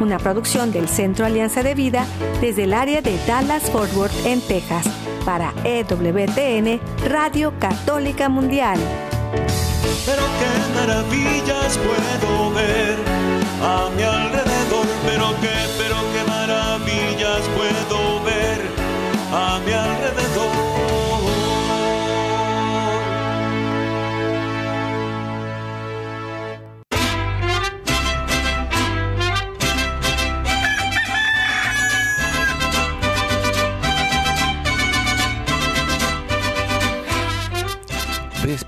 Una producción del Centro Alianza de Vida desde el área de Dallas-Fort Worth en Texas para EWTN Radio Católica Mundial. Pero qué maravillas puedo ver a mi alrededor,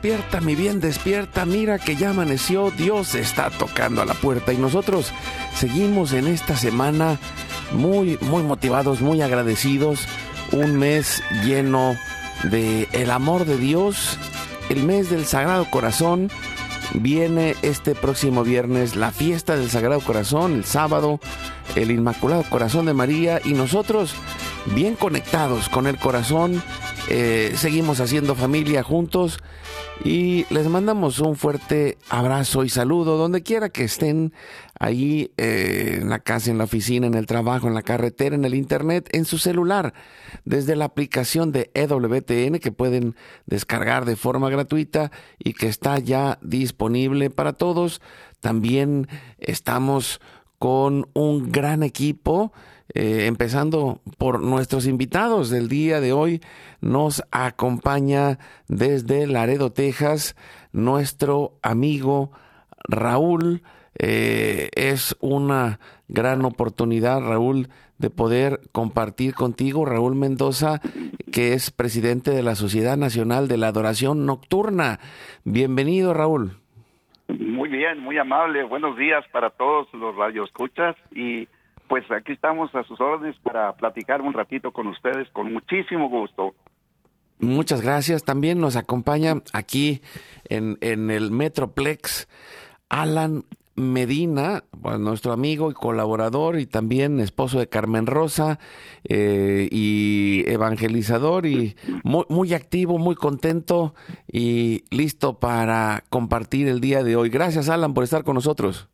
Despierta, mi bien, despierta. Mira que ya amaneció. Dios está tocando a la puerta. Y nosotros seguimos en esta semana muy, muy motivados, muy agradecidos. Un mes lleno de el amor de Dios. El mes del Sagrado Corazón. Viene este próximo viernes la fiesta del Sagrado Corazón, el sábado, el Inmaculado Corazón de María. Y nosotros bien conectados con el corazón. Eh, seguimos haciendo familia juntos y les mandamos un fuerte abrazo y saludo donde quiera que estén, ahí eh, en la casa, en la oficina, en el trabajo, en la carretera, en el internet, en su celular, desde la aplicación de EWTN que pueden descargar de forma gratuita y que está ya disponible para todos. También estamos con un gran equipo. Eh, empezando por nuestros invitados del día de hoy, nos acompaña desde Laredo, Texas, nuestro amigo Raúl. Eh, es una gran oportunidad, Raúl, de poder compartir contigo, Raúl Mendoza, que es presidente de la Sociedad Nacional de la Adoración Nocturna. Bienvenido, Raúl. Muy bien, muy amable. Buenos días para todos los radioescuchas y pues aquí estamos a sus órdenes para platicar un ratito con ustedes con muchísimo gusto. Muchas gracias. También nos acompaña aquí en, en el Metroplex Alan Medina, nuestro amigo y colaborador y también esposo de Carmen Rosa eh, y evangelizador y muy, muy, activo, muy contento y listo para compartir el día de hoy. Gracias Alan por estar con nosotros.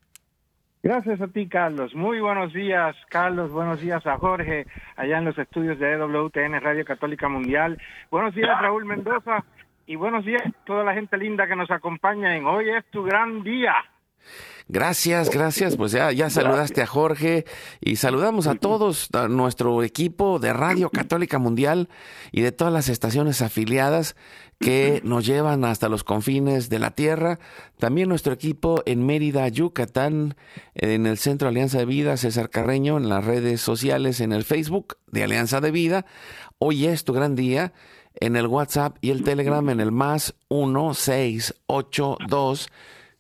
Gracias a ti, Carlos. Muy buenos días, Carlos. Buenos días a Jorge, allá en los estudios de EWTN Radio Católica Mundial. Buenos días, Raúl Mendoza. Y buenos días a toda la gente linda que nos acompaña en Hoy es tu gran día. Gracias, gracias. Pues ya, saludaste a Jorge y saludamos a todos, a nuestro equipo de Radio Católica Mundial y de todas las estaciones afiliadas que nos llevan hasta los confines de la tierra. También nuestro equipo en Mérida, Yucatán, en el Centro Alianza de Vida, César Carreño, en las redes sociales, en el Facebook de Alianza de Vida. Hoy es tu gran día. En el WhatsApp y el Telegram en el más 1682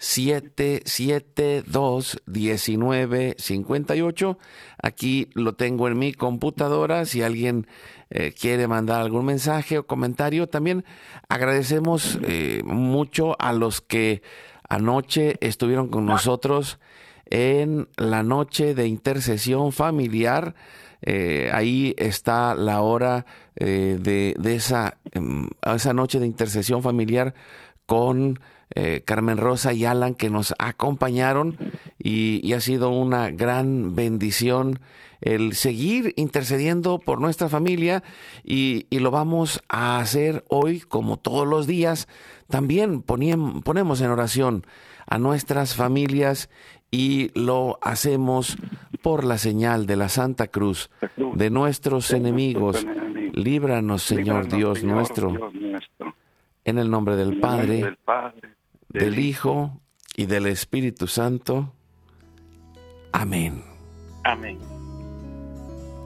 772 1958. Aquí lo tengo en mi computadora. Si alguien eh, quiere mandar algún mensaje o comentario, también agradecemos eh, mucho a los que anoche estuvieron con nosotros en la noche de intercesión familiar. Eh, ahí está la hora de, esa, em, esa noche de intercesión familiar con eh, Carmen Rosa y Alan que nos acompañaron y, ha sido una gran bendición el seguir intercediendo por nuestra familia y, lo vamos a hacer hoy como todos los días. También ponemos en oración a nuestras familias y lo hacemos por la señal de la Santa Cruz de nuestros enemigos. Líbranos, Señor Dios nuestro. En el nombre del Padre, del Hijo y del Espíritu Santo. Amén. Amén.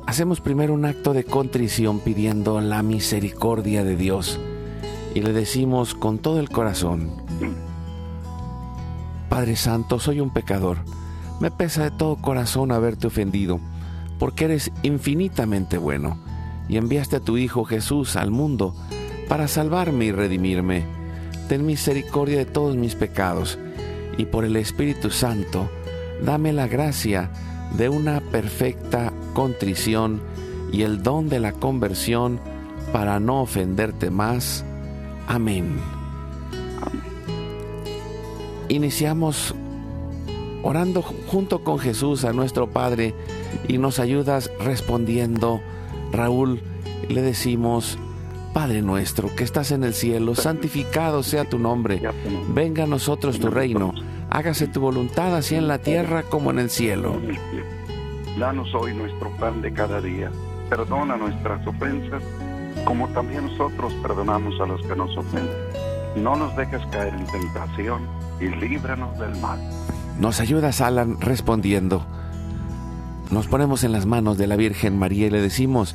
Hacemos primero un acto de contrición pidiendo la misericordia de Dios y le decimos con todo el corazón, Padre Santo, soy un pecador. Me pesa de todo corazón haberte ofendido, porque eres infinitamente bueno y enviaste a tu Hijo Jesús al mundo para salvarme y redimirme ten misericordia de todos mis pecados, y por el Espíritu Santo, dame la gracia de una perfecta contrición y el don de la conversión para no ofenderte más. Amén. Iniciamos orando junto con Jesús a nuestro Padre y nos ayudas respondiendo. Raúl, le decimos, Padre nuestro que estás en el cielo, santificado sea tu nombre, venga a nosotros tu reino, hágase tu voluntad así en la tierra como en el cielo. Danos hoy nuestro pan de cada día, perdona nuestras ofensas, como también nosotros perdonamos a los que nos ofenden. No nos dejes caer en tentación y líbranos del mal. Nos ayudas, Alan, respondiendo. Nos ponemos en las manos de la Virgen María y le decimos,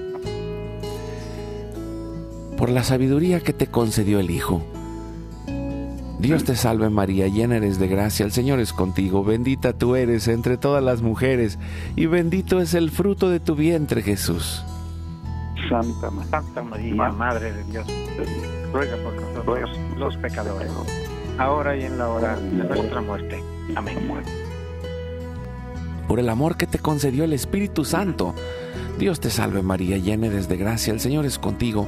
Por la sabiduría que te concedió el Hijo. Dios te salve María, llena eres de gracia, el Señor es contigo, bendita tú eres entre todas las mujeres, y bendito es el fruto de tu vientre Jesús. Santa, Santa María, Madre de Dios, ruega por nosotros los pecadores ahora y en la hora de nuestra muerte. Amén. Por el amor que te concedió el Espíritu Santo. Dios te salve María, llena eres de gracia, el Señor es contigo.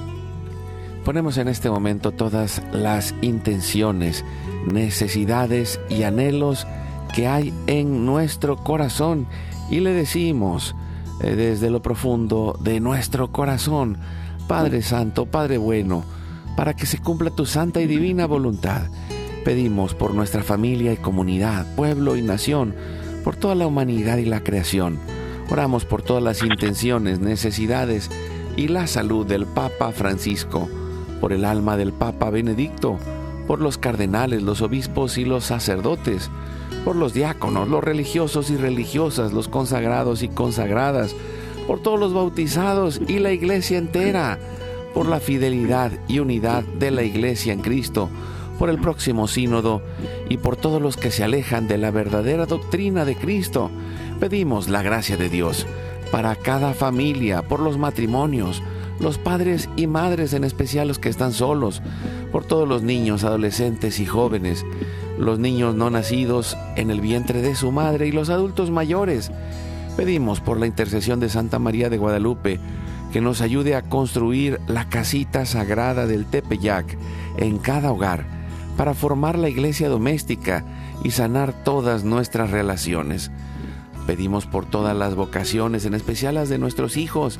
Ponemos en este momento todas las intenciones, necesidades y anhelos que hay en nuestro corazón y le decimos eh, desde lo profundo de nuestro corazón, Padre Santo, Padre bueno, para que se cumpla tu santa y divina voluntad. Pedimos por nuestra familia y comunidad, pueblo y nación, por toda la humanidad y la creación. Oramos por todas las intenciones, necesidades y la salud del Papa Francisco, por el alma del Papa Benedicto, por los cardenales, los obispos y los sacerdotes, por los diáconos, los religiosos y religiosas, los consagrados y consagradas, por todos los bautizados y la iglesia entera, por la fidelidad y unidad de la iglesia en Cristo, por el próximo sínodo y por todos los que se alejan de la verdadera doctrina de Cristo. Pedimos la gracia de Dios para cada familia, por los matrimonios, los padres y madres, en especial los que están solos, por todos los niños, adolescentes y jóvenes, los niños no nacidos en el vientre de su madre y los adultos mayores. Pedimos por la intercesión de Santa María de Guadalupe que nos ayude a construir la casita sagrada del Tepeyac en cada hogar para formar la iglesia doméstica y sanar todas nuestras relaciones. Pedimos por todas las vocaciones, en especial las de nuestros hijos,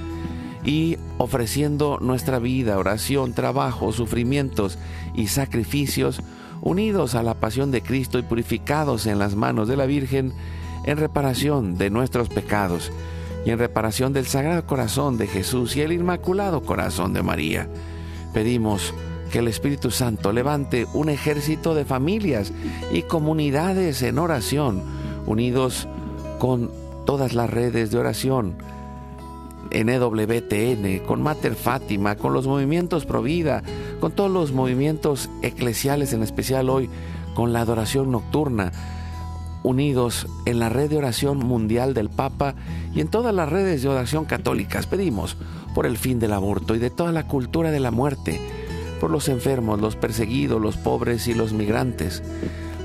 y ofreciendo nuestra vida, oración, trabajo, sufrimientos y sacrificios unidos a la pasión de Cristo y purificados en las manos de la Virgen en reparación de nuestros pecados y en reparación del Sagrado Corazón de Jesús y el Inmaculado Corazón de María. Pedimos que el Espíritu Santo levante un ejército de familias y comunidades en oración, unidos con todas las redes de oración, en EWTN, con Mater Fátima, con los movimientos Provida, con todos los movimientos eclesiales, en especial hoy con la adoración nocturna, unidos en la red de oración mundial del Papa y en todas las redes de oración católicas. Pedimos por el fin del aborto y de toda la cultura de la muerte, por los enfermos, los perseguidos, los pobres y los migrantes,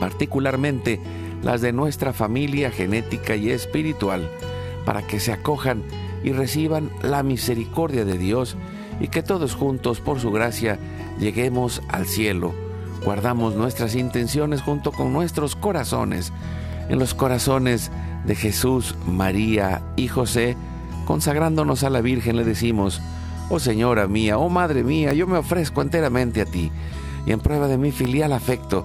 particularmente las de nuestra familia genética y espiritual, para que se acojan y reciban la misericordia de Dios y que todos juntos, por su gracia, lleguemos al cielo. Guardamos nuestras intenciones junto con nuestros corazones, en los corazones de Jesús, María y José, consagrándonos a la Virgen le decimos, Oh Señora mía, oh Madre mía, yo me ofrezco enteramente a ti, y en prueba de mi filial afecto,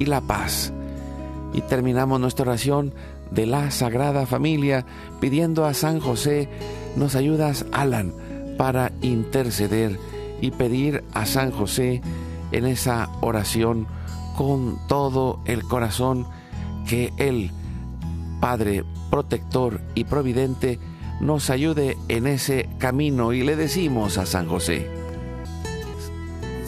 y la paz. Y terminamos nuestra oración de la Sagrada Familia pidiendo a San José, nos ayudas, Alan, para interceder y pedir a San José en esa oración con todo el corazón que Él, Padre protector y providente, nos ayude en ese camino y le decimos a San José,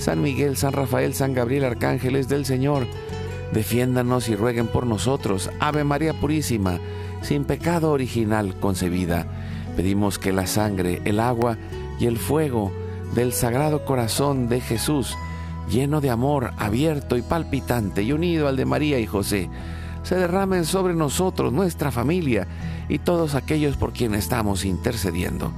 San Miguel, San Rafael, San Gabriel, arcángeles del Señor, defiéndanos y rueguen por nosotros. Ave María Purísima, sin pecado original concebida. Pedimos que la sangre, el agua y el fuego del Sagrado Corazón de Jesús, lleno de amor, abierto y palpitante y unido al de María y José, se derramen sobre nosotros, nuestra familia y todos aquellos por quienes estamos intercediendo.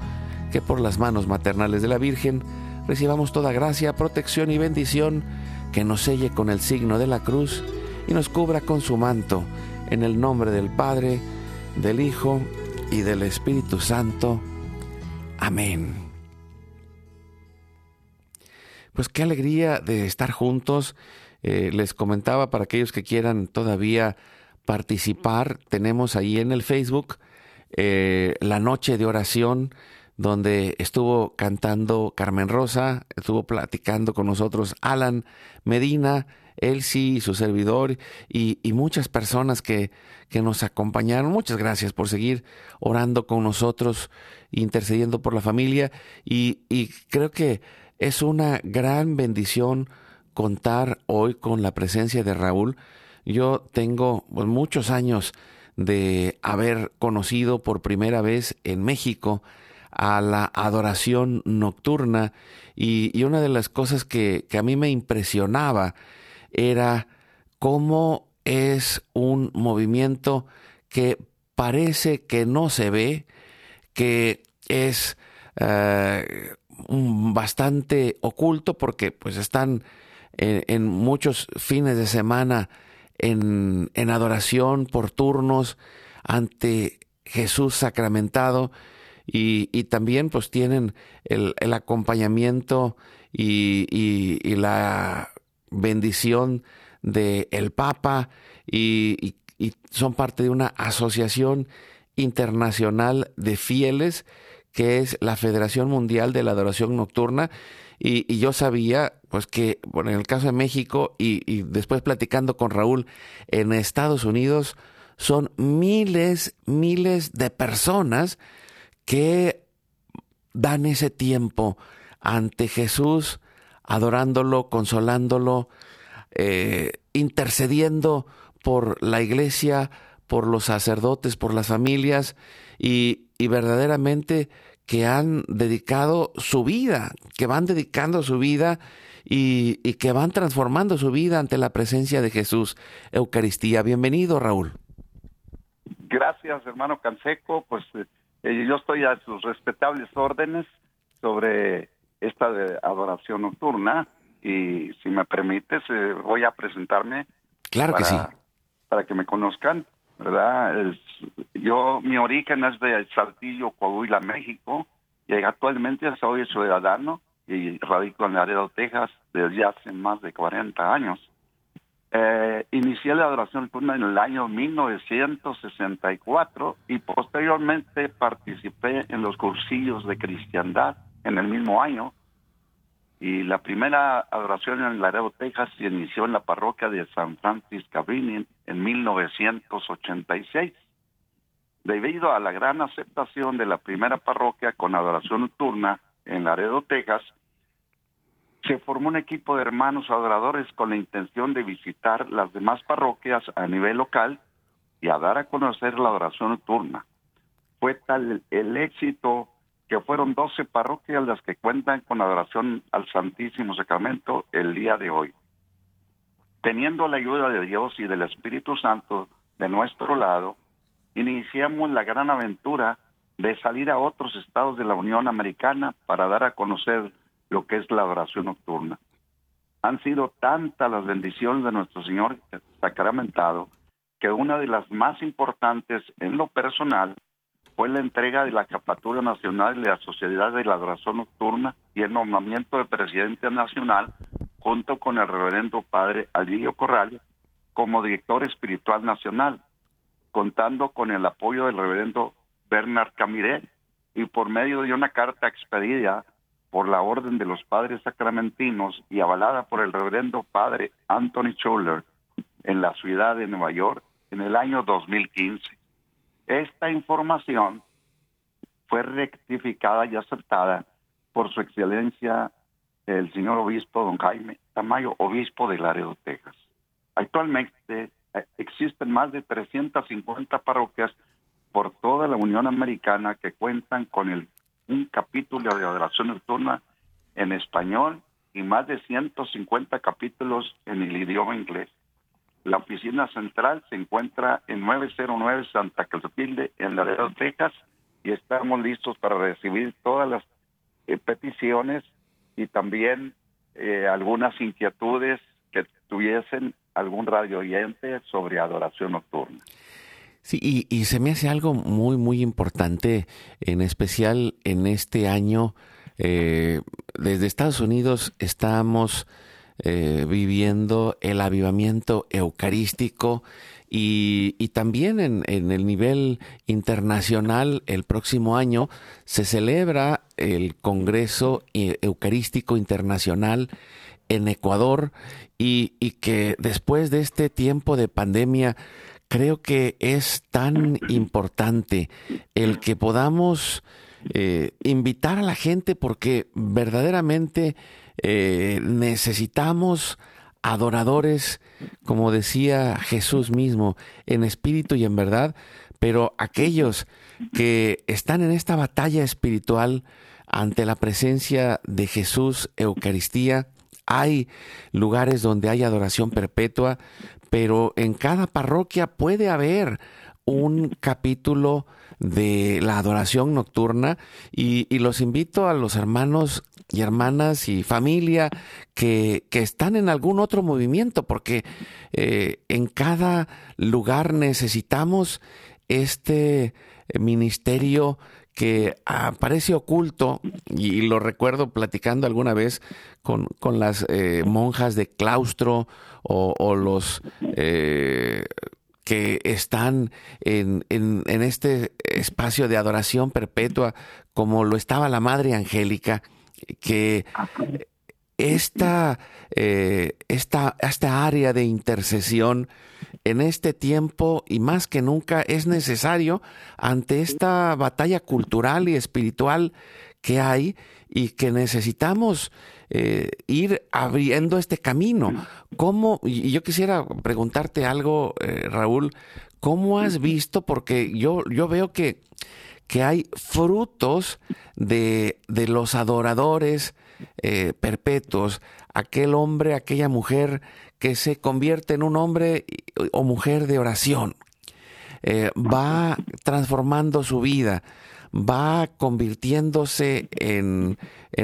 Que por las manos maternales de la Virgen, recibamos toda gracia, protección y bendición que nos selle con el signo de la cruz y nos cubra con su manto, en el nombre del Padre, del Hijo y del Espíritu Santo. Amén. Pues qué alegría de estar juntos. Eh, les comentaba para aquellos que quieran todavía participar, tenemos ahí en el Facebook eh, la noche de oración donde estuvo cantando Carmen Rosa, estuvo platicando con nosotros Alan Medina, Elsie, su servidor y, muchas personas que, que, nos acompañaron. Muchas gracias por seguir orando con nosotros, intercediendo por la familia y, y creo que es una gran bendición contar hoy con la presencia de Raúl. Yo tengo pues, muchos años de haber conocido por primera vez en México a la adoración nocturna. Y, una de las cosas que, que, a mí me impresionaba era cómo es un movimiento que parece que no se ve, que es eh, bastante oculto porque pues están en, en muchos fines de semana en, en adoración por turnos ante Jesús sacramentado y, también pues tienen el, acompañamiento y, la bendición del el Papa y, son parte de una asociación internacional de fieles que es la Federación Mundial de la Adoración Nocturna. Y, yo sabía, pues que, bueno, en el caso de México y, después platicando con Raúl, en Estados Unidos son miles, miles de personas que dan ese tiempo ante Jesús, adorándolo, consolándolo, eh, intercediendo por la iglesia, por los sacerdotes, por las familias y, y verdaderamente que han dedicado su vida, que van dedicando su vida y, que van transformando su vida ante la presencia de Jesús. Eucaristía, bienvenido Raúl. Gracias hermano Canseco, pues eh, yo estoy a sus respetables órdenes sobre esta adoración nocturna y si me permites eh, voy a presentarme. Claro que sí. Para que me conozcan. ¿verdad? yo, mi origen es de Saltillo, Coahuila, México, y actualmente soy ciudadano y radico en Laredo, Texas, desde hace más de 40 años. Eh, inicié la adoración nocturna en el año 1964 y posteriormente participé en los cursillos de cristiandad en el mismo año y la primera adoración en Laredo, Texas, se inició en la parroquia de San Francisco Cabrini en 1986. Debido a la gran aceptación de la primera parroquia con adoración nocturna en Laredo, Texas, se formó un equipo de hermanos adoradores con la intención de visitar las demás parroquias a nivel local y a dar a conocer la adoración nocturna. Fue tal el éxito que fueron 12 parroquias las que cuentan con adoración al Santísimo Sacramento el día de hoy. Teniendo la ayuda de Dios y del Espíritu Santo de nuestro lado, iniciamos la gran aventura de salir a otros estados de la Unión Americana para dar a conocer lo que es la adoración nocturna. Han sido tantas las bendiciones de nuestro Señor sacramentado que una de las más importantes en lo personal fue la entrega de la Capatura Nacional de la Sociedad de la Adoración Nocturna y el nombramiento de presidente nacional junto con el reverendo padre Alilio Corral como director espiritual nacional, contando con el apoyo del reverendo Bernard Camiré y por medio de una carta expedida por la orden de los padres sacramentinos y avalada por el reverendo padre Anthony Schuller en la ciudad de Nueva York en el año 2015. Esta información fue rectificada y aceptada por su excelencia el señor obispo don Jaime Tamayo, obispo de Laredo, Texas. Actualmente eh, existen más de 350 parroquias por toda la Unión Americana que cuentan con el, un capítulo de adoración nocturna en español y más de 150 capítulos en el idioma inglés. La oficina central se encuentra en 909 Santa Clotilde, en Laredo, Texas, y estamos listos para recibir todas las eh, peticiones y también eh, algunas inquietudes que tuviesen algún radio oyente sobre adoración nocturna. Sí, y, y, se me hace algo muy, muy importante, en especial en este año. Eh, desde Estados Unidos estamos eh, viviendo el avivamiento eucarístico y, también en, el nivel internacional el próximo año se celebra el Congreso Eucarístico Internacional en Ecuador y, que después de este tiempo de pandemia creo que es tan importante el que podamos eh, invitar a la gente porque verdaderamente eh, necesitamos adoradores, como decía Jesús mismo, en espíritu y en verdad, pero aquellos que están en esta batalla espiritual ante la presencia de Jesús, Eucaristía, hay lugares donde hay adoración perpetua, pero en cada parroquia puede haber un capítulo de la adoración nocturna y, y, los invito a los hermanos y hermanas y familia que, están en algún otro movimiento, porque eh, en cada lugar necesitamos este ministerio que aparece oculto, y lo recuerdo platicando alguna vez con, las eh, monjas de claustro o, los eh, que están en, este espacio de adoración perpetua, como lo estaba la Madre Angélica, que esta, eh, esta, esta área de intercesión en este tiempo y más que nunca es necesario ante esta batalla cultural y espiritual que hay y que necesitamos eh, ir abriendo este camino. ¿Cómo, y yo quisiera preguntarte algo, eh, Raúl, ¿cómo has visto? Porque yo, yo veo que, que hay frutos de, de los adoradores eh, perpetuos, aquel hombre, aquella mujer que se convierte en un hombre o mujer de oración. Eh, va transformando su vida, va convirtiéndose en,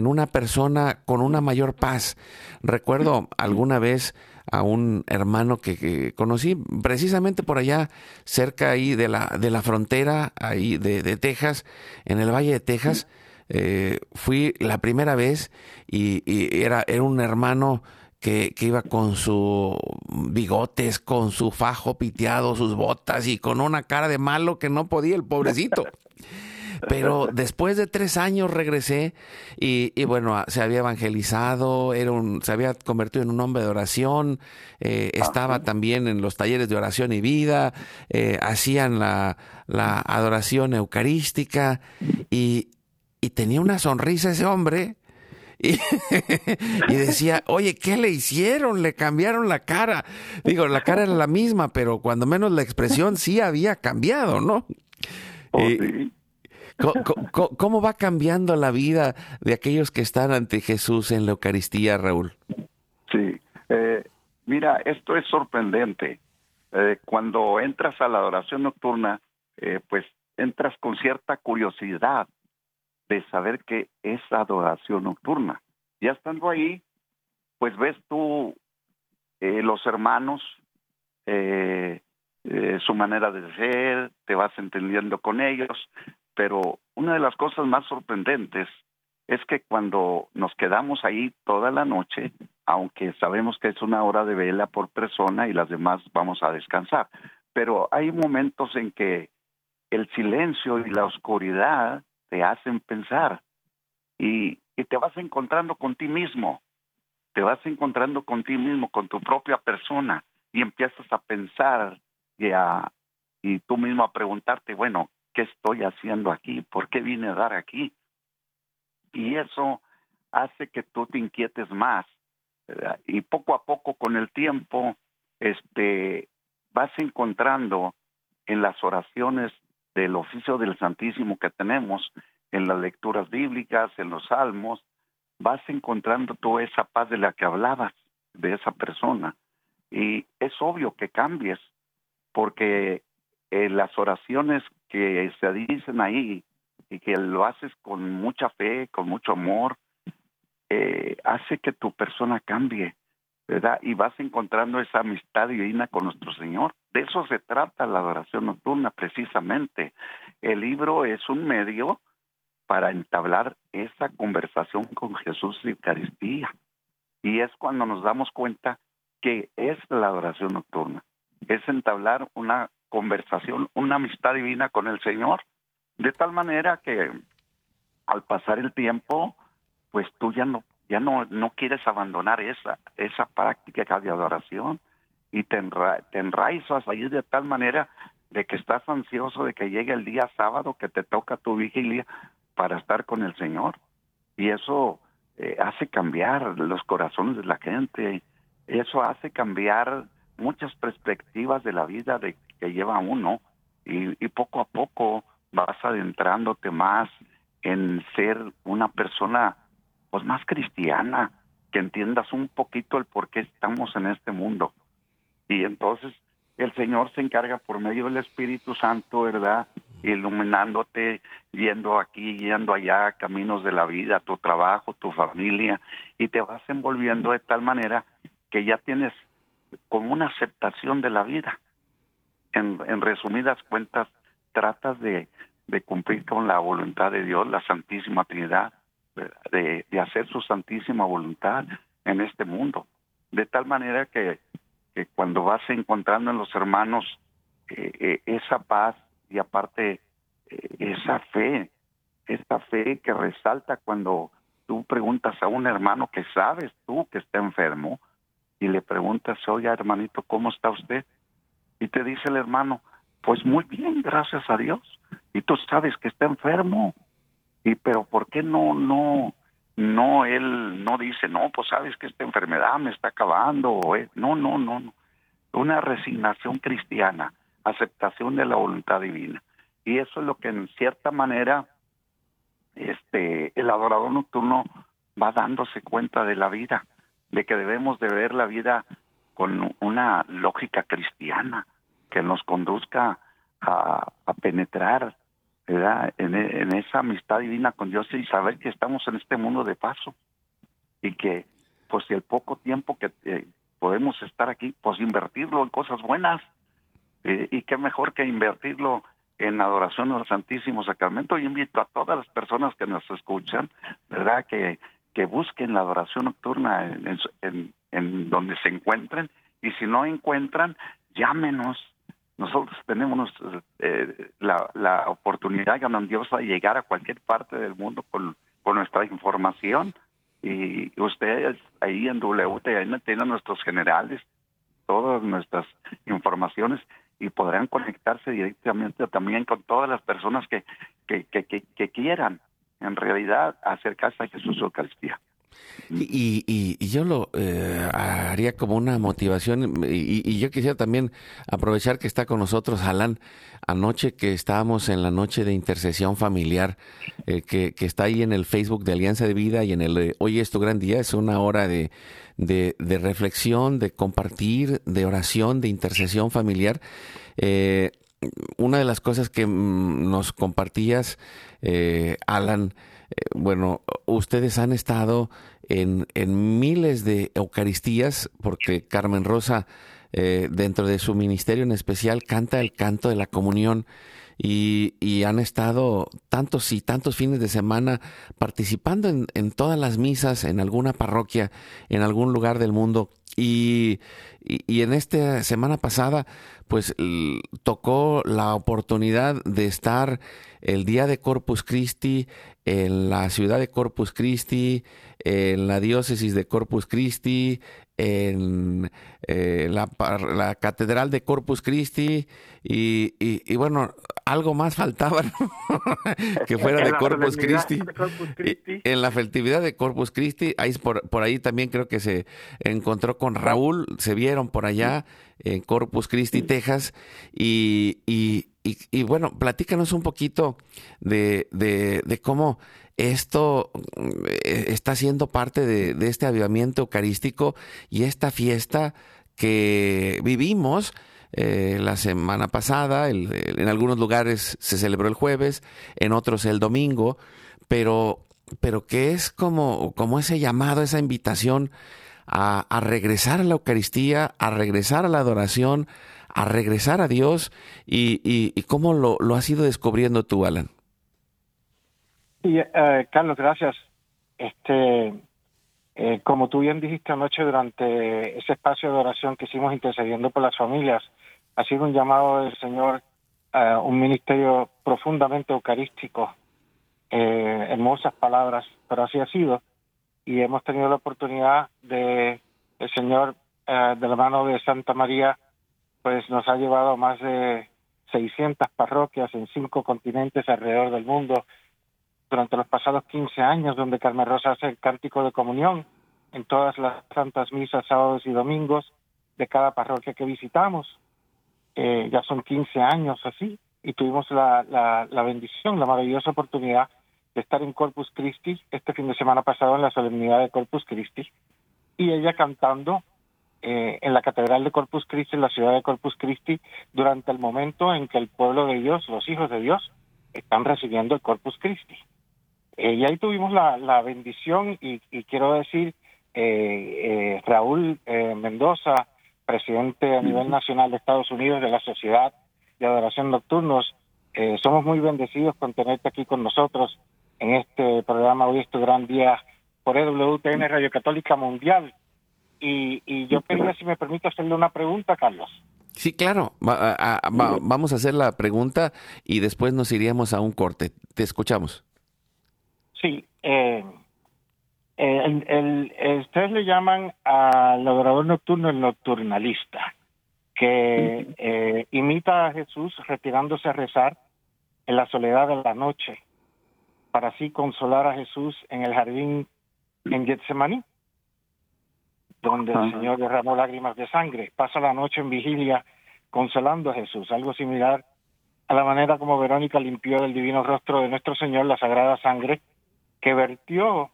una persona con una mayor paz. Recuerdo alguna vez a un hermano que, conocí precisamente por allá, cerca ahí de la, de la frontera ahí de, Texas, en el Valle de Texas. Eh, fui la primera vez y, era, era un hermano que, iba con sus bigotes, con su fajo piteado, sus botas y con una cara de malo que no podía el pobrecito. Pero después de tres años regresé y, bueno, se había evangelizado, era un, se había convertido en un hombre de oración, eh, estaba también en los talleres de oración y vida, eh, hacían la, la, adoración eucarística y, y tenía una sonrisa ese hombre Y, decía, oye, ¿qué le hicieron? Le cambiaron la cara. Digo, la cara era la misma, pero cuando menos la expresión sí había cambiado, ¿no? Oh, ¿cómo, va cambiando la vida de aquellos que están ante Jesús en la Eucaristía, Raúl? Sí, eh, mira, esto es sorprendente. Eh, cuando entras a la adoración nocturna, eh, pues entras con cierta curiosidad de saber que es adoración nocturna. Ya estando ahí, pues ves tú los hermanos, eh, su manera de ser, te vas entendiendo con ellos, pero una de las cosas más sorprendentes es que cuando nos quedamos ahí toda la noche, aunque sabemos que es una hora de vela por persona y las demás vamos a descansar, pero hay momentos en que el silencio y la oscuridad te hacen pensar y, te vas encontrando con ti mismo, te vas encontrando con ti mismo, con tu propia persona y empiezas a pensar y, a, y tú mismo a preguntarte, bueno, ¿qué estoy haciendo aquí? ¿Por qué vine a dar aquí? Y eso hace que tú te inquietes más. Y poco a poco con el tiempo, este, vas encontrando en las oraciones del oficio del Santísimo que tenemos en las lecturas bíblicas, en los salmos, vas encontrando toda esa paz de la que hablabas, de esa persona. Y es obvio que cambies, porque eh, las oraciones que se dicen ahí y que lo haces con mucha fe, con mucho amor, eh, hace que tu persona cambie, ¿verdad? Y vas encontrando esa amistad divina con nuestro Señor. De eso se trata la adoración nocturna, precisamente. El libro es un medio para entablar esa conversación con Jesús y Eucaristía. Y es cuando nos damos cuenta que es la adoración nocturna. Es entablar una conversación, una amistad divina con el Señor, de tal manera que al pasar el tiempo, pues tú ya no ya no no quieres abandonar esa esa práctica de adoración y te, enraizas ahí de tal manera de que estás ansioso de que llegue el día sábado que te toca tu vigilia para estar con el Señor. Y eso eh, hace cambiar los corazones de la gente, eso hace cambiar muchas perspectivas de la vida de que lleva uno y, poco a poco vas adentrándote más en ser una persona pues más cristiana, que entiendas un poquito el por qué estamos en este mundo. Y entonces el Señor se encarga por medio del Espíritu Santo, ¿verdad? Iluminándote, yendo aquí, yendo allá, caminos de la vida, tu trabajo, tu familia, y te vas envolviendo de tal manera que ya tienes como una aceptación de la vida. En, resumidas cuentas, tratas de, cumplir con la voluntad de Dios, la Santísima Trinidad, de, hacer su santísima voluntad en este mundo. De tal manera que, que cuando vas encontrando en los hermanos eh, eh, esa paz y aparte eh, esa fe, esta fe que resalta cuando tú preguntas a un hermano que sabes tú que está enfermo y le preguntas, oye hermanito, ¿cómo está usted? Y te dice el hermano, pues muy bien, gracias a Dios. Y tú sabes que está enfermo. Y pero ¿por qué no no no él no dice, "No, pues sabes que esta enfermedad me está acabando"? O, no, no, no, no. Una resignación cristiana, aceptación de la voluntad divina. Y eso es lo que en cierta manera este el adorador nocturno va dándose cuenta de la vida, de que debemos de ver la vida con una lógica cristiana que nos conduzca a, penetrar En, esa amistad divina con Dios y saber que estamos en este mundo de paso y que pues el poco tiempo que eh, podemos estar aquí, pues invertirlo en cosas buenas eh, y qué mejor que invertirlo en adoración al Santísimo Sacramento. y invito a todas las personas que nos escuchan, ¿verdad? Que, que busquen la adoración nocturna en, en, en donde se encuentren y si no encuentran, llámenos. Nosotros tenemos eh, la, la oportunidad grandiosa de llegar a cualquier parte del mundo con, con nuestra información y ustedes ahí en WTN tienen nuestros generales, todas nuestras informaciones y podrán conectarse directamente también con todas las personas que, que, que, que, quieran en realidad acercarse a Jesús Eucaristía. Y, y, yo lo eh, haría como una motivación y, yo quisiera también aprovechar que está con nosotros Alan anoche que estábamos en la noche de intercesión familiar eh, que, que, está ahí en el Facebook de Alianza de Vida y en el Hoy es tu gran día, es una hora de, de, de reflexión, de compartir, de oración, de intercesión familiar. Eh, una de las cosas que mm, nos compartías, Alan, bueno, ustedes han estado en, en, miles de Eucaristías, porque Carmen Rosa, eh, dentro de su ministerio en especial, canta el canto de la comunión. Y, y, han estado tantos y tantos fines de semana participando en, en, todas las misas en alguna parroquia, en algún lugar del mundo. Y, y, y en esta semana pasada, pues tocó la oportunidad de estar el día de Corpus Christi en la ciudad de Corpus Christi, en la diócesis de Corpus Christi, en eh, la, la, catedral de Corpus Christi y, y, bueno, algo más faltaba que fuera de Corpus Christi. En la festividad de Corpus Christi, ahí por, por ahí también creo que se encontró con Raúl, se vieron por allá en Corpus Christi, Texas, y, y, bueno, platícanos un poquito de, de, cómo esto eh, está siendo parte de, este avivamiento eucarístico y esta fiesta que vivimos eh, la semana pasada. en algunos lugares se celebró el jueves, en otros el domingo, pero, pero que es como, como ese llamado, esa invitación a, regresar a la Eucaristía, a regresar a la adoración, a regresar a Dios y, cómo lo, lo, has ido descubriendo tú, Alan. Y, eh, Carlos, gracias. Este, eh, como tú bien dijiste anoche durante ese espacio de oración que hicimos intercediendo por las familias, ha sido un llamado del Señor a un ministerio profundamente eucarístico. Eh, hermosas palabras, pero así ha sido. Y hemos tenido la oportunidad de el Señor, de la mano de Santa María, pues nos ha llevado a más de 600 parroquias en cinco continentes alrededor del mundo durante los pasados 15 años, donde Carmen Rosa hace el cántico de comunión en todas las santas misas, sábados y domingos de cada parroquia que visitamos. Eh, ya son 15 años así, y tuvimos la, la, la bendición, la maravillosa oportunidad de estar en Corpus Christi este fin de semana pasado en la solemnidad de Corpus Christi, y ella cantando eh, en la Catedral de Corpus Christi, en la ciudad de Corpus Christi, durante el momento en que el pueblo de Dios, los hijos de Dios, están recibiendo el Corpus Christi. Eh, y ahí tuvimos la, la bendición y, quiero decir, eh, Raúl Mendoza, presidente a nivel nacional de Estados Unidos de la Sociedad de Adoración Nocturnos, Eh, somos muy bendecidos con tenerte aquí con nosotros en este programa. Hoy es tu gran día por EWTN Radio Católica Mundial. Y, y yo quería, si me permite, hacerle una pregunta, Carlos. Sí, claro. vamos a hacer la pregunta y después nos iríamos a un corte. Te escuchamos. Sí. Eh, el, el, ustedes le llaman al adorador nocturno el nocturnalista, que eh, imita a Jesús retirándose a rezar en la soledad de la noche, para así consolar a Jesús en el jardín en Getsemaní, donde el Señor derramó lágrimas de sangre. Pasa la noche en vigilia consolando a Jesús, algo similar a la manera como Verónica limpió del divino rostro de nuestro Señor la sagrada sangre que vertió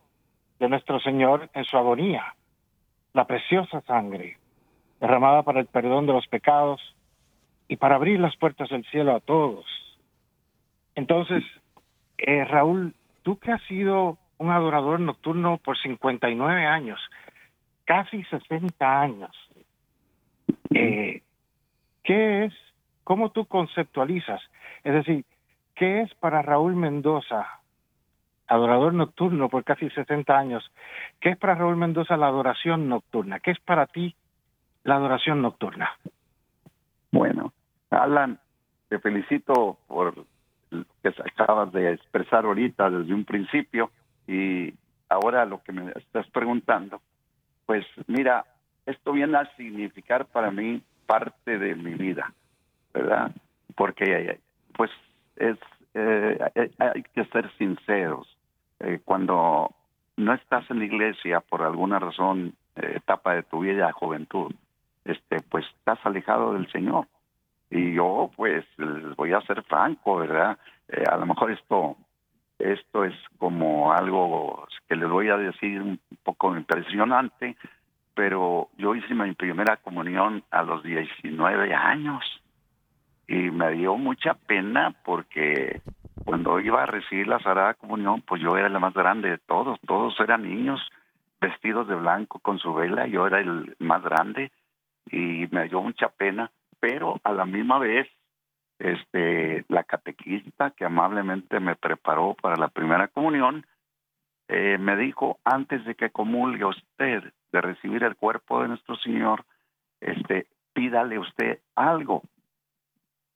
de nuestro Señor en su agonía, la preciosa sangre derramada para el perdón de los pecados y para abrir las puertas del cielo a todos. Entonces, eh, Raúl, tú que has sido un adorador nocturno por 59 años, casi 60 años, eh, ¿qué es, cómo tú conceptualizas? Es decir, ¿qué es para Raúl Mendoza adorador nocturno por casi 60 años. ¿Qué es para Raúl Mendoza la adoración nocturna? ¿Qué es para ti la adoración nocturna? Bueno, Alan, te felicito por que acabas de expresar ahorita desde un principio y ahora lo que me estás preguntando, pues mira, esto viene a significar para mí parte de mi vida, ¿verdad? Porque pues es eh, hay que ser sinceros. Eh, cuando no estás en la iglesia por alguna razón, eh, etapa de tu vida, juventud, este, pues estás alejado del Señor. Y yo, pues, les voy a ser franco, ¿verdad? Eh, a lo mejor esto, esto es como algo que les voy a decir un poco impresionante, pero yo hice mi primera comunión a los 19 años y me dio mucha pena porque cuando iba a recibir la Sagrada Comunión, pues yo era la más grande de todos, todos eran niños vestidos de blanco con su vela, yo era el más grande y me dio mucha pena, pero a la misma vez este la catequista que amablemente me preparó para la primera comunión eh, me dijo antes de que comulgue usted de recibir el cuerpo de nuestro Señor, este pídale usted algo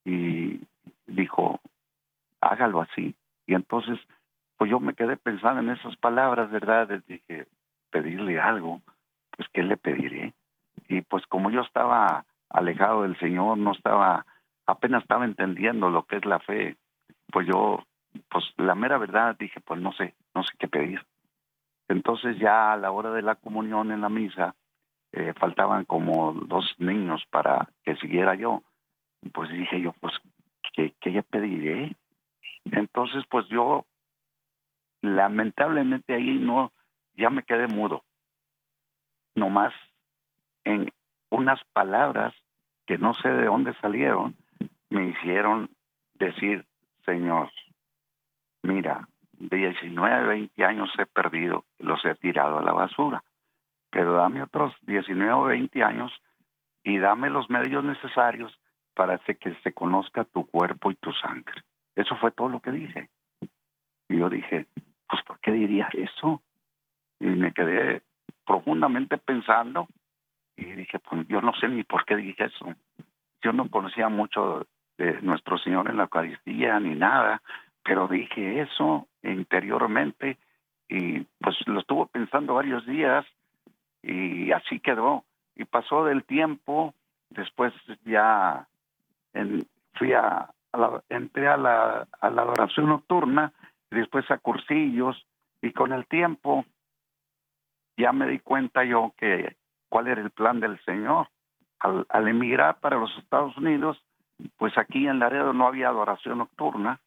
y dijo hágalo así. Y entonces, pues yo me quedé pensando en esas palabras, ¿verdad? dije, pedirle algo, pues ¿qué le pediré? Y pues como yo estaba alejado del Señor, no estaba, apenas estaba entendiendo lo que es la fe, pues yo, pues la mera verdad dije, pues no sé, no sé qué pedir. Entonces ya a la hora de la comunión en la misa, eh, faltaban como dos niños para que siguiera yo. Pues dije yo, pues, ¿qué, qué pediré? Entonces, pues yo, lamentablemente ahí no, ya me quedé mudo. Nomás en unas palabras que no sé de dónde salieron, me hicieron decir, Señor, mira, de 19, 20 años he perdido, los he tirado a la basura, pero dame otros 19 o 20 años y dame los medios necesarios para que se conozca tu cuerpo y tu sangre. Eso fue todo lo que dije. Y yo dije, pues ¿por qué diría eso? Y me quedé profundamente pensando y dije, pues yo no sé ni por qué dije eso. Yo no conocía mucho de nuestro Señor en la Eucaristía ni nada, pero dije eso interiormente y pues lo estuvo pensando varios días y así quedó. Y pasó del tiempo, después ya en, fui a, entré a la, a la adoración nocturna después a cursillos y con el tiempo ya me di cuenta yo que cuál era el plan del Señor. Al emigrar para los Estados Unidos, pues aquí en Laredo no había adoración nocturna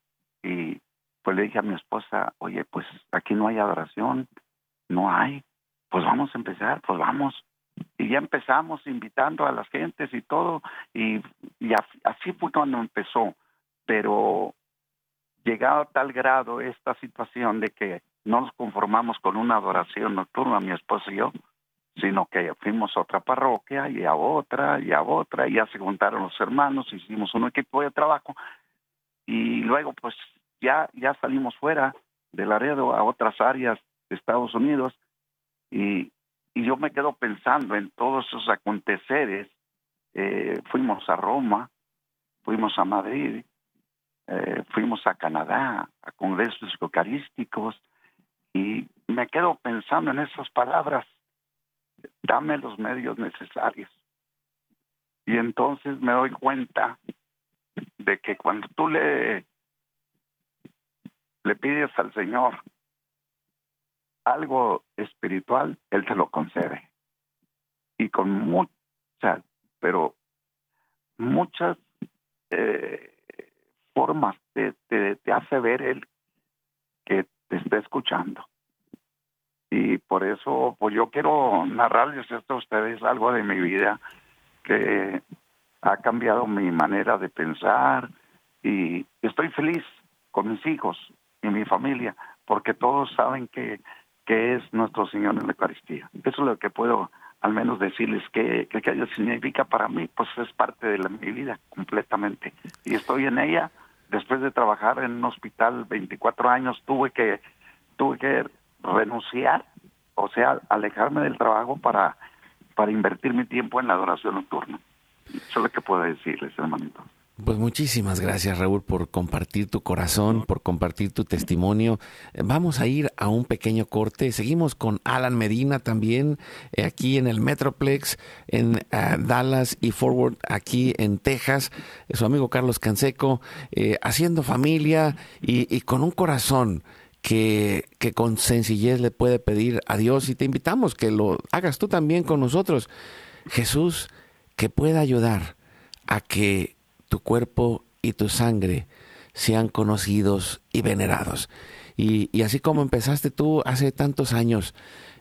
y pues le dije a mi esposa, oye, pues aquí no hay adoración, no hay, pues vamos a empezar, pues vamos. Y ya empezamos invitando a las gentes y todo, y, así fue cuando empezó pero llegado a tal grado esta situación de que no nos conformamos con una adoración nocturna, mi esposo y yo, sino que fuimos a otra parroquia y a otra y a otra, y ya se juntaron los hermanos, hicimos un equipo de trabajo y luego pues ya, ya salimos fuera de Laredo a otras áreas de Estados Unidos y, y yo me quedo pensando en todos esos aconteceres. Eh, fuimos a Roma, fuimos a Madrid, eh, fuimos a Canadá, a congresos eucarísticos, y me quedo pensando en esas palabras, dame los medios necesarios. Y entonces me doy cuenta de que cuando tú le, le pides al Señor algo espiritual, Él te lo concede. Y con muchas, pero muchas eh, formas te, te, hace ver Él que te está escuchando. Y por eso, pues yo quiero narrarles esto a ustedes, algo de mi vida que ha cambiado mi manera de pensar y estoy feliz con mis hijos y mi familia porque todos saben que que es nuestro Señor en la Eucaristía. Eso es lo que puedo al menos decirles que, que aquello significa para mí, pues es parte de mi vida completamente. Y estoy en ella, después de trabajar en un hospital 24 años, tuve que, tuve que renunciar, o sea, alejarme del trabajo para, para invertir mi tiempo en la adoración nocturna. Eso es lo que puedo decirles, hermanito. Pues muchísimas gracias Raúl por compartir tu corazón, por compartir tu testimonio. Vamos a ir a un pequeño corte. Seguimos con Alan Medina también eh, aquí en el Metroplex, en eh, Dallas y Forward aquí en Texas. Su amigo Carlos Canseco, eh, haciendo familia y, con un corazón que, que con sencillez le puede pedir a Dios y te invitamos que lo hagas tú también con nosotros. Jesús, que pueda ayudar a que tu cuerpo y tu sangre sean conocidos y venerados. Y, así como empezaste tú hace tantos años,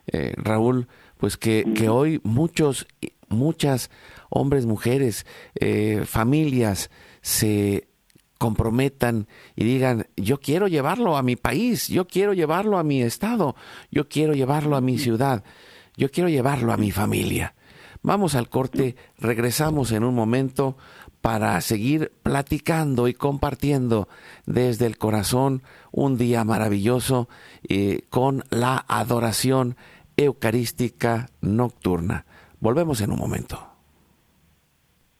eh, Raúl, pues que, hoy muchos, muchas hombres, mujeres, eh, familias se comprometan y digan, yo quiero llevarlo a mi país, yo quiero llevarlo a mi estado, yo quiero llevarlo a mi ciudad, yo quiero llevarlo a mi familia. Vamos al corte, regresamos en un momento para seguir platicando y compartiendo desde el corazón un día maravilloso eh, con la adoración eucarística nocturna. Volvemos en un momento.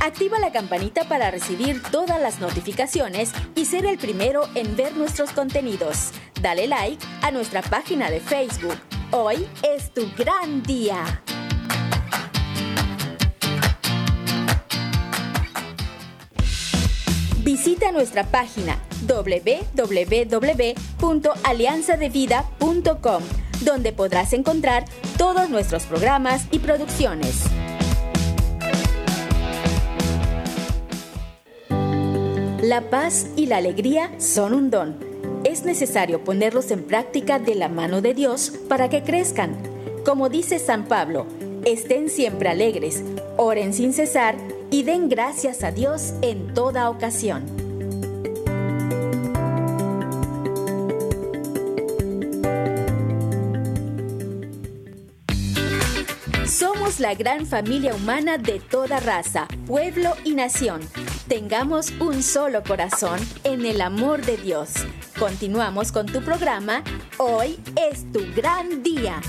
Activa la campanita para recibir todas las notificaciones y ser el primero en ver nuestros contenidos. Dale like a nuestra página de Facebook. Hoy es tu gran día. Visita nuestra página www.alianzadevida.com, donde podrás encontrar todos nuestros programas y producciones. La paz y la alegría son un don. Es necesario ponerlos en práctica de la mano de Dios para que crezcan. Como dice San Pablo, estén siempre alegres, oren sin cesar y den gracias a Dios en toda ocasión. La gran familia humana de toda raza, pueblo y nación. Tengamos un solo corazón en el amor de Dios. Continuamos con tu programa. Hoy es tu gran día.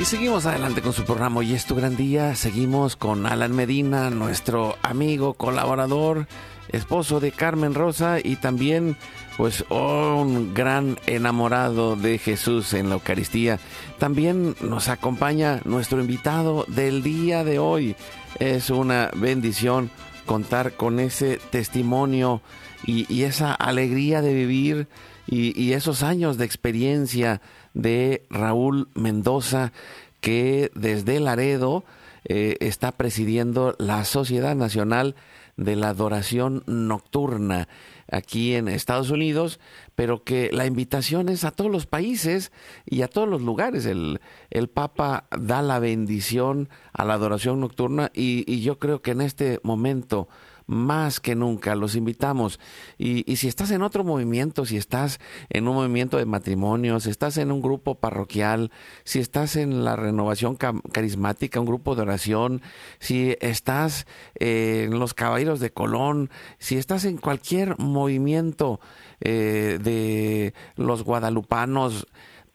Y seguimos adelante con su programa Hoy es tu gran día. Seguimos con Alan Medina, nuestro amigo, colaborador, esposo de Carmen Rosa y también pues un gran enamorado de Jesús en la Eucaristía. También nos acompaña nuestro invitado del día de hoy. Es una bendición contar con ese testimonio y, esa alegría de vivir y, esos años de experiencia de Raúl Mendoza, que desde Laredo eh, está presidiendo la Sociedad Nacional de la Adoración Nocturna aquí en Estados Unidos, pero que la invitación es a todos los países y a todos los lugares. El, el Papa da la bendición a la adoración nocturna y, y yo creo que en este momento más que nunca. Los invitamos. Y, si estás en otro movimiento, si estás en un movimiento de matrimonio, si estás en un grupo parroquial, si estás en la renovación carismática, un grupo de oración, si estás eh, en los caballeros de Colón, si estás en cualquier movimiento eh, de los guadalupanos,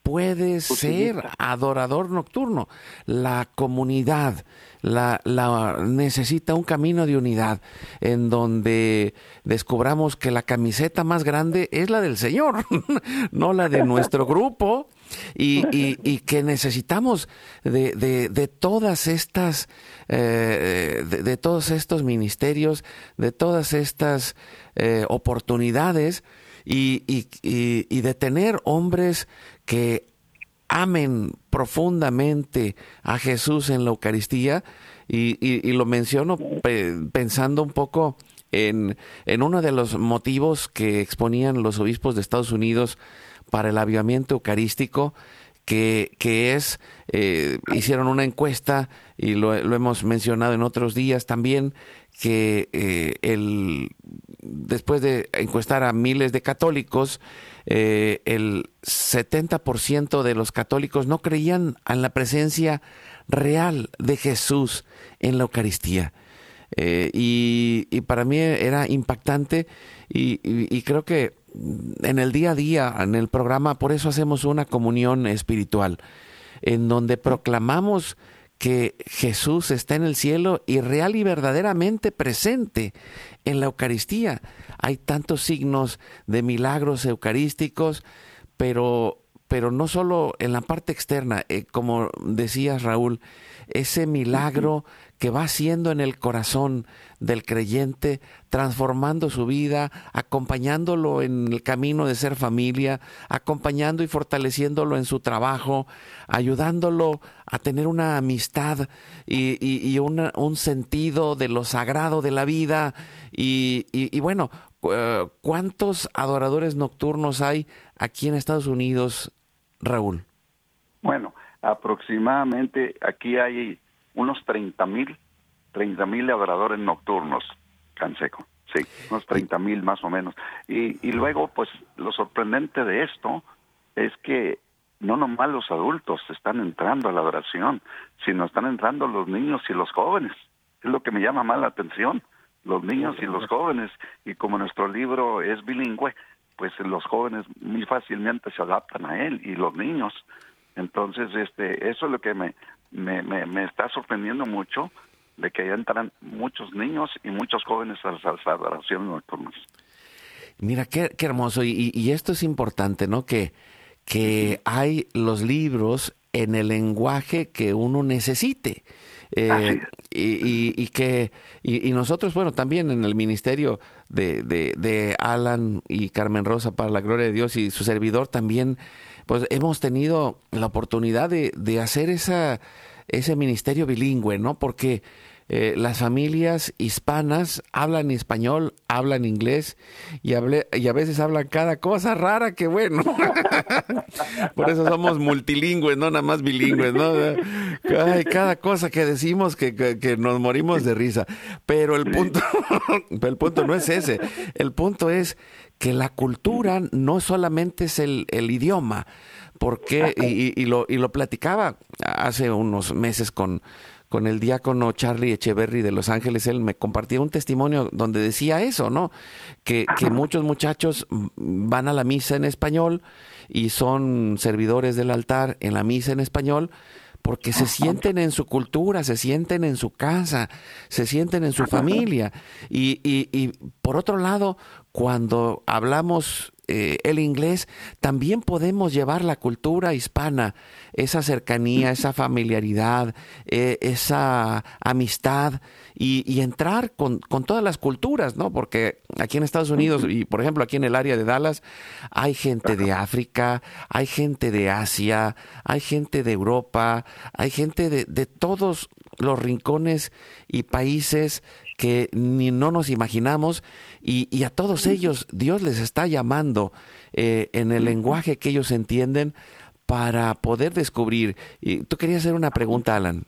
puedes ser adorador nocturno. La comunidad la, la, necesita un camino de unidad en donde descubramos que la camiseta más grande es la del Señor, no la de nuestro grupo. Y, y, que necesitamos de, de, todas estas, eh, de, todos estos ministerios, de todas estas eh, oportunidades y, y de tener hombres que amen profundamente a Jesús en la Eucaristía y, lo menciono pensando un poco en, en, uno de los motivos que exponían los obispos de Estados Unidos para el avivamiento eucarístico, que, que es, eh, hicieron una encuesta y lo, hemos mencionado en otros días también, que eh, el, después de encuestar a miles de católicos, eh, el 70% de los católicos no creían en la presencia real de Jesús en la Eucaristía. Eh, y, para mí era impactante y, creo que en el día a día, en el programa, por eso hacemos una comunión espiritual, en donde proclamamos que Jesús está en el cielo y real y verdaderamente presente en la Eucaristía. Hay tantos signos de milagros eucarísticos, pero, pero no solo en la parte externa, eh, como decías Raúl, ese milagro que va haciendo en el corazón del creyente, transformando su vida, acompañándolo en el camino de ser familia, acompañando y fortaleciéndolo en su trabajo, ayudándolo a tener una amistad y, un sentido de lo sagrado de la vida. Y, bueno, eh, ¿cuántos adoradores nocturnos hay aquí en Estados Unidos, Raúl? Bueno, aproximadamente aquí hay unos 30 mil, 30 mil adoradores nocturnos, Canseco. Sí, unos 30 mil más o menos. Y, y luego, pues, lo sorprendente de esto es que no nomás los adultos están entrando a la adoración, sino están entrando los niños y los jóvenes. Es lo que me llama más la atención, los niños y los jóvenes. Y como nuestro libro es bilingüe, pues los jóvenes muy fácilmente se adaptan a él y los niños. Entonces, este, eso es lo que me, me, me, está sorprendiendo mucho de que entran muchos niños y muchos jóvenes a las adoraciones nocturnas. Mira, qué, qué hermoso. Y, y, esto es importante, ¿no? Que, que hay los libros en el lenguaje que uno necesite. Eh, y, y, que y, nosotros, bueno, también en el ministerio de, de, de Alan y Carmen Rosa para la gloria de Dios y su servidor también pues hemos tenido la oportunidad de, de hacer esa, ese ministerio bilingüe, ¿no? Porque eh, las familias hispanas hablan español, hablan inglés y, y a veces hablan cada cosa rara que bueno. Por eso somos multilingües, no nada más bilingües, ¿no? cada cosa que decimos que, que, nos morimos de risa. Pero el punto, el punto no es ese. El punto es que la cultura no solamente es el, idioma, porque, y, y, lo, y lo platicaba hace unos meses con, con el diácono Charlie Echeverry de Los Ángeles, él me compartía un testimonio donde decía eso, ¿no? Que, que, muchos muchachos van a la misa en español y son servidores del altar en la misa en español, porque se sienten en su cultura, se sienten en su casa, se sienten en su familia. Y, y, y por otro lado, cuando hablamos eh, el inglés, también podemos llevar la cultura hispana, esa cercanía, esa familiaridad, eh, esa amistad y, entrar con, todas las culturas, ¿no? Porque aquí en Estados Unidos y por ejemplo aquí en el área de Dallas hay gente de África, hay gente de Asia, hay gente de Europa, hay gente de, de todos los rincones y países que ni no nos imaginamos y, a todos ellos Dios les está llamando eh, en el lenguaje que ellos entienden para poder descubrir. Y tú querías hacer una pregunta, Alan.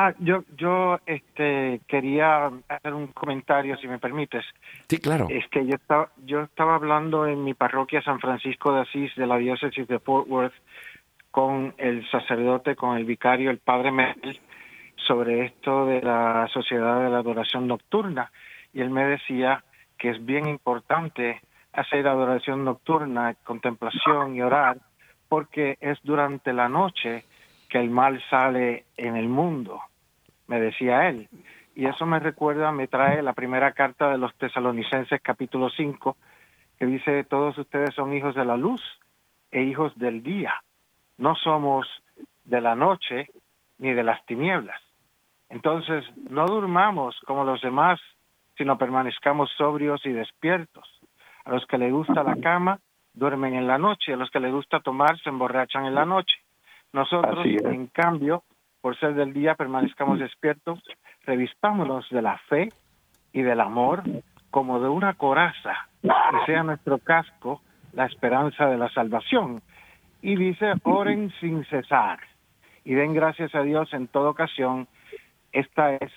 Ah, yo, yo este, quería hacer un comentario, si me permites. Sí, claro. Es que yo estaba, yo estaba hablando en mi parroquia San Francisco de Asís, de la diócesis de Fort Worth, con el sacerdote, con el vicario, el padre Mel, sobre esto de la sociedad de la adoración nocturna y él me decía que es bien importante hacer adoración nocturna, contemplación y orar, porque es durante la noche que el mal sale en el mundo, me decía él. Y eso me recuerda, me trae la primera carta de los tesalonicenses capítulo 5, que dice, todos ustedes son hijos de la luz e hijos del día. No somos de la noche ni de las tinieblas. Entonces, no durmamos como los demás, sino permanezcamos sobrios y despiertos. A los que les gusta la cama, duermen en la noche, a los que les gusta tomar, se emborrachan en la noche. Nosotros, en cambio, por ser del día, permanezcamos despiertos, revistámonos de la fe y del amor como de una coraza, que sea nuestro casco la esperanza de la salvación. Y dice, oren sin cesar y den gracias a Dios en toda ocasión, esta es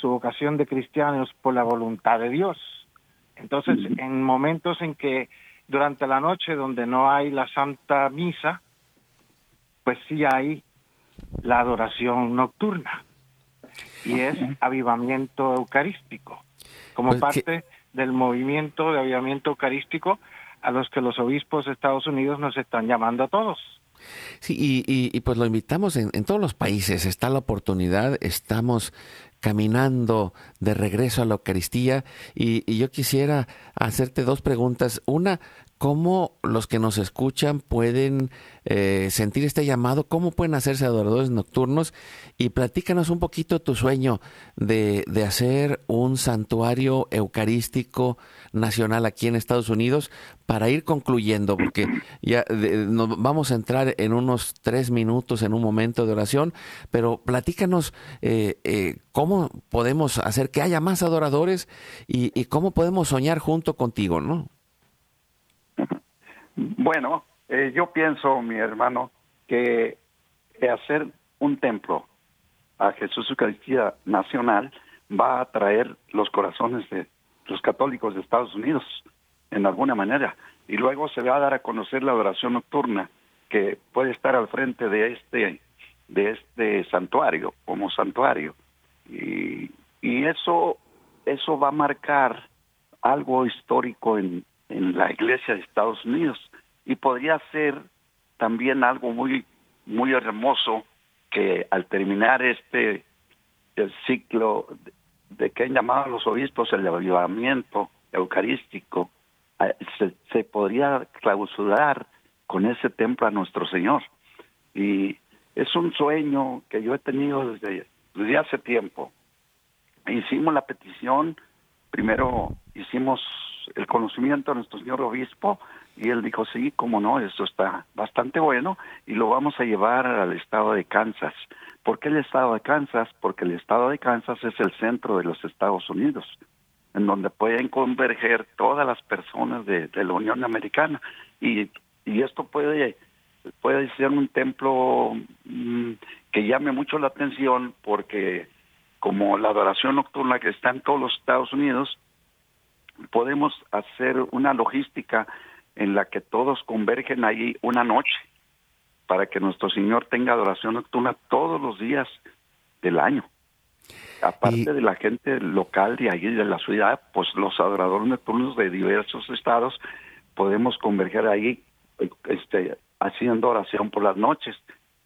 su vocación de cristianos por la voluntad de Dios. Entonces, en momentos en que durante la noche donde no hay la Santa Misa, pues sí hay la adoración nocturna y es avivamiento eucarístico, como pues parte del movimiento de avivamiento eucarístico a los que los obispos de Estados Unidos nos están llamando a todos. Sí, y, pues lo invitamos en, todos los países, está la oportunidad, estamos caminando de regreso a la Eucaristía y, yo quisiera hacerte dos preguntas. Una, ¿cómo los que nos escuchan pueden eh, sentir este llamado? ¿Cómo pueden hacerse adoradores nocturnos? Y platícanos un poquito tu sueño de, de hacer un santuario eucarístico nacional aquí en Estados Unidos para ir concluyendo, porque ya nos vamos a entrar en unos tres minutos en un momento de oración, pero platícanos eh, eh, cómo podemos hacer que haya más adoradores y, cómo podemos soñar junto contigo, ¿no? Bueno, eh, yo pienso, mi hermano, que hacer un templo a Jesús Eucaristía Nacional va a atraer los corazones de los católicos de Estados Unidos, en alguna manera. Y luego se va a dar a conocer la adoración nocturna, que puede estar al frente de este, de este santuario, como santuario. Y, y eso, eso va a marcar algo histórico en, en la iglesia de Estados Unidos. Y podría ser también algo muy, muy hermoso que al terminar este el ciclo de que han llamado los obispos el avivamiento eucarístico, se, se, podría clausurar con ese templo a nuestro Señor. Y es un sueño que yo he tenido desde, desde hace tiempo. Hicimos la petición, primero hicimos el conocimiento a nuestro señor obispo y él dijo, sí, cómo no, esto está bastante bueno y lo vamos a llevar al estado de Kansas. ¿Por qué el estado de Kansas? Porque el estado de Kansas es el centro de los Estados Unidos, en donde pueden converger todas las personas de, la Unión Americana. Y, esto puede, puede ser un templo mm, que llame mucho la atención porque como la adoración nocturna que está en todos los Estados Unidos, podemos hacer una logística en la que todos convergen ahí una noche para que nuestro Señor tenga adoración nocturna todos los días del año. Aparte de la gente local de allí, de la ciudad, pues los adoradores nocturnos de diversos estados podemos converger ahí este, haciendo oración por las noches.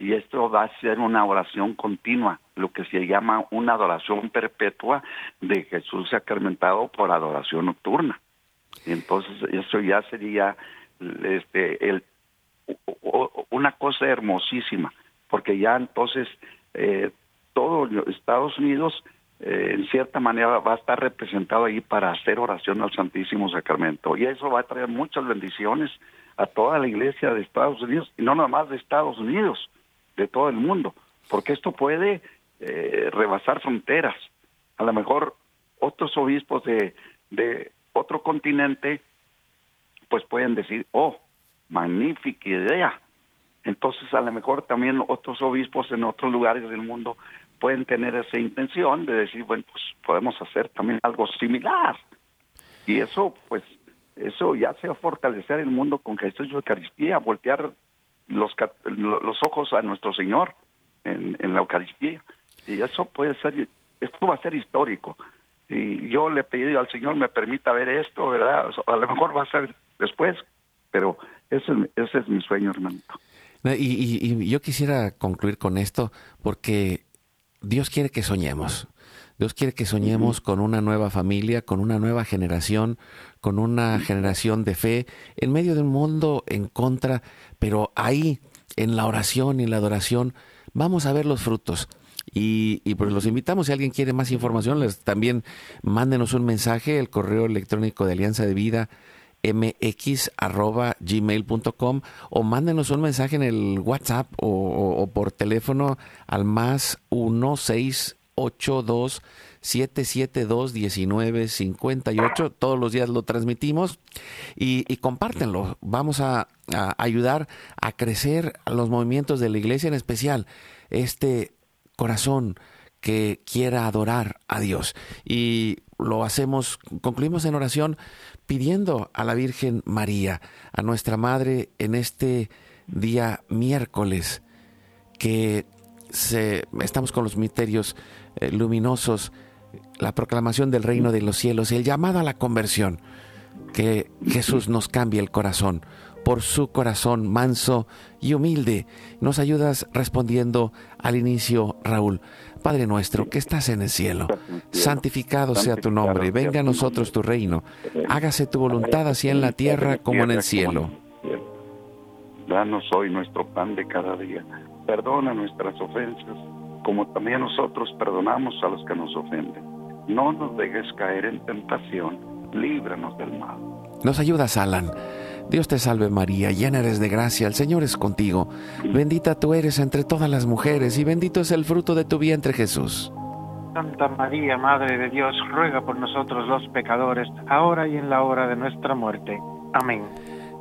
Y esto va a ser una oración continua, lo que se llama una adoración perpetua de Jesús sacramentado por adoración nocturna. Entonces eso ya sería este el una cosa hermosísima, porque ya entonces eh, todo Estados Unidos eh, en cierta manera va a estar representado ahí para hacer oración al Santísimo Sacramento y eso va a traer muchas bendiciones a toda la iglesia de Estados Unidos y no nada más de Estados Unidos, de todo el mundo, porque esto puede eh, rebasar fronteras. A lo mejor otros obispos de, de otro continente pues pueden decir, oh, magnífica idea. Entonces a lo mejor también otros obispos en otros lugares del mundo pueden tener esa intención de decir, bueno, pues podemos hacer también algo similar. Y eso, pues, eso ya se va a fortalecer el mundo con Jesús y Eucaristía, voltear los, los ojos a nuestro Señor en, en la Eucaristía. Y eso puede ser, esto va a ser histórico. Y yo le he pedido al Señor me permita ver esto, ¿verdad? A lo mejor va a ser después, pero ese, ese es mi sueño, hermanito. Y, y, yo quisiera concluir con esto porque Dios quiere que soñemos. Dios quiere que soñemos con una nueva familia, con una nueva generación, con una generación de fe, en medio de un mundo en contra, pero ahí, en la oración y en la adoración, vamos a ver los frutos. Y, y, pues los invitamos, si alguien quiere más información, les, también mándenos un mensaje, el correo electrónico de Alianza de Vida, mx.gmail.com o mándenos un mensaje en el WhatsApp o, por teléfono al más 1682 772 1958. Todos los días lo transmitimos y, y compártenlo. Vamos a, ayudar a crecer los movimientos de la iglesia, en especial este corazón que quiera adorar a Dios. Y lo hacemos, concluimos en oración pidiendo a la Virgen María, a nuestra Madre, en este día miércoles, que se, estamos con los misterios eh, luminosos, la proclamación del reino de los cielos, el llamado a la conversión, que Jesús nos cambie el corazón por su corazón manso y humilde. Nos ayudas respondiendo al inicio, Raúl. Padre nuestro que estás en el cielo, santificado sea tu nombre, venga a nosotros tu reino, hágase tu voluntad así en la tierra como en el cielo. Danos hoy nuestro pan de cada día, perdona nuestras ofensas, como también nosotros perdonamos a los que nos ofenden. No nos dejes caer en tentación, líbranos del mal. Nos ayudas, Alan Dios te salve María, llena eres de gracia, el Señor es contigo. Bendita tú eres entre todas las mujeres y bendito es el fruto de tu vientre Jesús. Santa María, Madre de Dios, ruega por nosotros los pecadores, ahora y en la hora de nuestra muerte. Amén.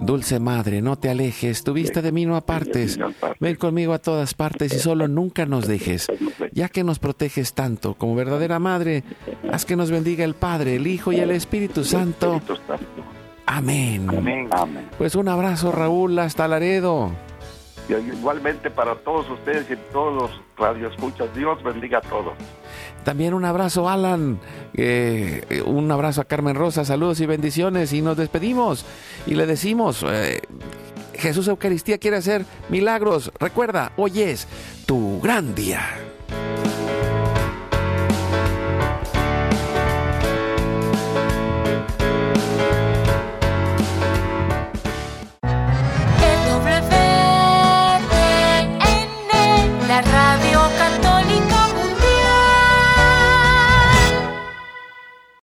Dulce Madre, no te alejes, tu vista de mí no apartes. Ven conmigo a todas partes y solo nunca nos dejes. Ya que nos proteges tanto, como verdadera Madre, haz que nos bendiga el Padre, el Hijo y el Espíritu Santo. Amén. Amén. Amén. Pues un abrazo, Raúl, hasta Laredo. Y igualmente para todos ustedes y todos los radioescuchas, Dios bendiga a todos. También un abrazo, Alan. Eh, un abrazo a Carmen Rosa. Saludos y bendiciones. Y nos despedimos. Y le decimos, eh, Jesús Eucaristía quiere hacer milagros. Recuerda, hoy es tu gran día.